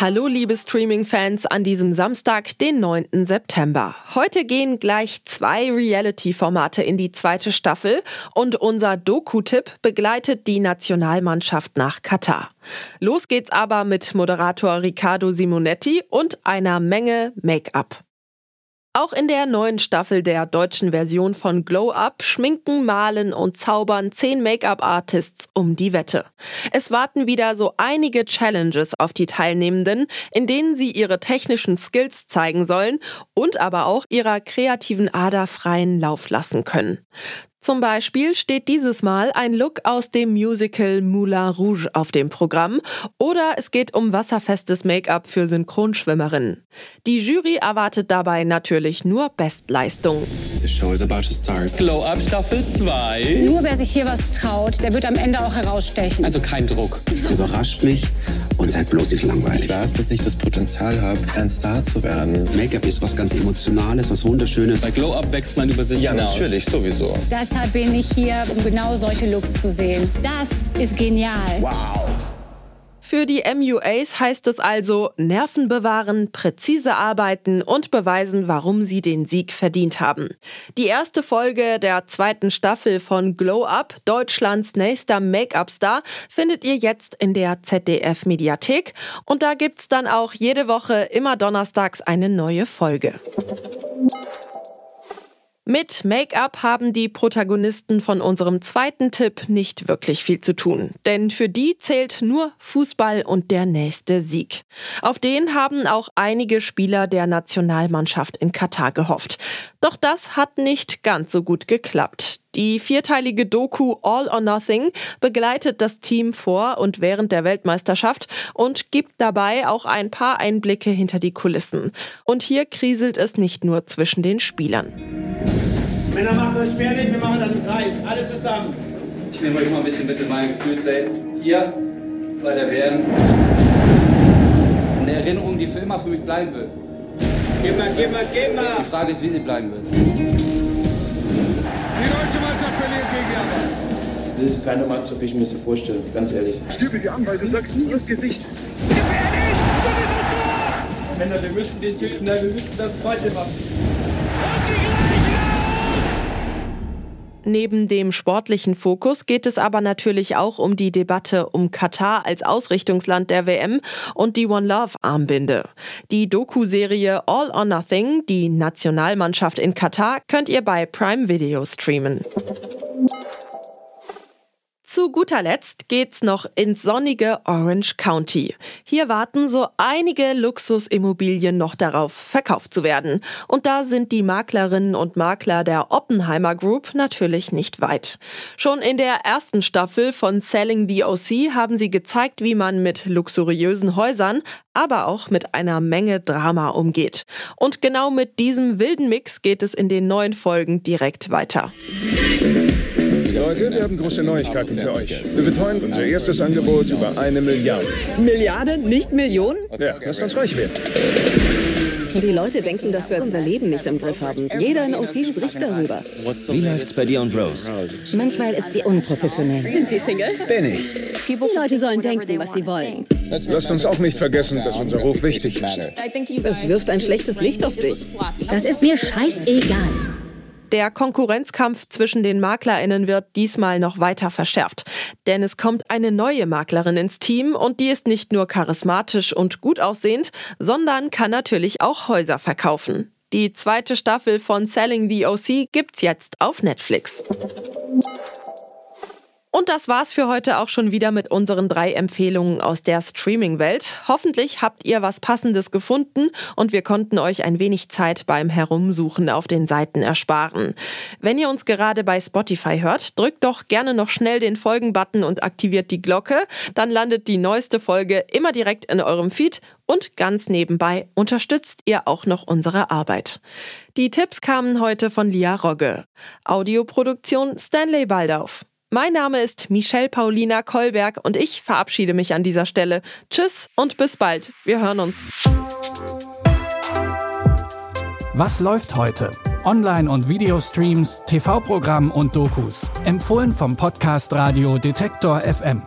Hallo liebe Streaming-Fans an diesem Samstag, den 9. September. Heute gehen gleich zwei Reality-Formate in die zweite Staffel und unser Doku-Tipp begleitet die Nationalmannschaft nach Katar. Los geht's aber mit Moderator Riccardo Simonetti und einer Menge Make-up. Auch in der neuen Staffel der deutschen Version von Glow Up schminken, malen und zaubern zehn Make-up-Artists um die Wette. Es warten wieder so einige Challenges auf die Teilnehmenden, in denen sie ihre technischen Skills zeigen sollen und aber auch ihrer kreativen Ader freien Lauf lassen können. Zum Beispiel steht dieses Mal ein Look aus dem Musical Moulin Rouge auf dem Programm oder es geht um wasserfestes Make-up für Synchronschwimmerinnen. Die Jury erwartet dabei natürlich nur Bestleistung. The show is about to start. Glow Up Staffel 2. Nur wer sich hier was traut, der wird am Ende auch herausstechen. Also kein Druck. Überrascht mich und seid bloß nicht langweilig. Ich weiß, dass ich das Potenzial habe, ein Star zu werden. Make-up ist was ganz Emotionales, was Wunderschönes. Bei Glow Up wächst man über sich Ja, hinaus. natürlich, sowieso. Deshalb bin ich hier, um genau solche Looks zu sehen. Das ist genial. Für die MUAs heißt es also Nerven bewahren, präzise arbeiten und beweisen, warum sie den Sieg verdient haben. Die erste Folge der zweiten Staffel von Glow Up, Deutschlands nächster Make-up-Star, findet ihr jetzt in der ZDF Mediathek und da gibt's dann auch jede Woche immer donnerstags eine neue Folge. Mit Make-up haben die Protagonisten von unserem zweiten Tipp nicht wirklich viel zu tun, denn für die zählt nur Fußball und der nächste Sieg. Auf den haben auch einige Spieler der Nationalmannschaft in Katar gehofft. Doch das hat nicht ganz so gut geklappt. Die vierteilige Doku All or Nothing begleitet das Team vor und während der Weltmeisterschaft und gibt dabei auch ein paar Einblicke hinter die Kulissen. Und hier kriselt es nicht nur zwischen den Spielern. Männer, macht euch fertig, wir machen dann einen Kreis. Alle zusammen. Ich nehme euch mal ein bisschen mit in mein Gefühlswelt. Hier bei der WM. Eine Erinnerung, die für immer für mich bleiben wird. Gib mal, gib mal, Die mal. Frage ist, wie sie bleiben wird. Die deutsche Mannschaft verliert gegen Japan. Das ist keine Mannschaft, wie ich mir das vorstelle, ganz ehrlich. Stübe die Anweisung, sagst nie ins Gesicht. Männer, wir müssen den töten, wir müssen das zweite machen. Neben dem sportlichen Fokus geht es aber natürlich auch um die Debatte um Katar als Ausrichtungsland der WM und die One Love Armbinde. Die Doku-Serie All or Nothing, die Nationalmannschaft in Katar, könnt ihr bei Prime Video streamen. Zu guter Letzt geht's noch ins sonnige Orange County. Hier warten so einige Luxusimmobilien noch darauf, verkauft zu werden. Und da sind die Maklerinnen und Makler der Oppenheimer Group natürlich nicht weit. Schon in der ersten Staffel von Selling the OC haben sie gezeigt, wie man mit luxuriösen Häusern, aber auch mit einer Menge Drama umgeht. Und genau mit diesem wilden Mix geht es in den neuen Folgen direkt weiter. Leute, wir haben große Neuigkeiten für euch. Wir betreuen unser erstes Angebot über eine Milliarde. Milliarde, nicht Millionen? Ja, lasst uns reich werden. Die Leute denken, dass wir unser Leben nicht im Griff haben. Jeder in OC spricht darüber. Wie läuft's bei dir und Rose? Manchmal ist sie unprofessionell. Sind Sie Single? Bin ich. Die Leute sollen denken, was sie wollen. Lasst uns auch nicht vergessen, dass unser Ruf wichtig ist. Das wirft ein schlechtes Licht auf dich. Das ist mir scheißegal. Der Konkurrenzkampf zwischen den MaklerInnen wird diesmal noch weiter verschärft. Denn es kommt eine neue Maklerin ins Team und die ist nicht nur charismatisch und gut aussehend, sondern kann natürlich auch Häuser verkaufen. Die zweite Staffel von Selling the OC gibt's jetzt auf Netflix. Und das war's für heute auch schon wieder mit unseren drei Empfehlungen aus der Streaming-Welt. Hoffentlich habt ihr was Passendes gefunden und wir konnten euch ein wenig Zeit beim Herumsuchen auf den Seiten ersparen. Wenn ihr uns gerade bei Spotify hört, drückt doch gerne noch schnell den Folgen-Button und aktiviert die Glocke. Dann landet die neueste Folge immer direkt in eurem Feed und ganz nebenbei unterstützt ihr auch noch unsere Arbeit. Die Tipps kamen heute von Lia Rogge. Audioproduktion Stanley Baldauf. Mein Name ist Michelle Paulina Kolberg und ich verabschiede mich an dieser Stelle. Tschüss und bis bald. Wir hören uns. Was läuft heute? Online- und Videostreams, TV-Programm und Dokus. Empfohlen vom Podcast Radio Detektor FM.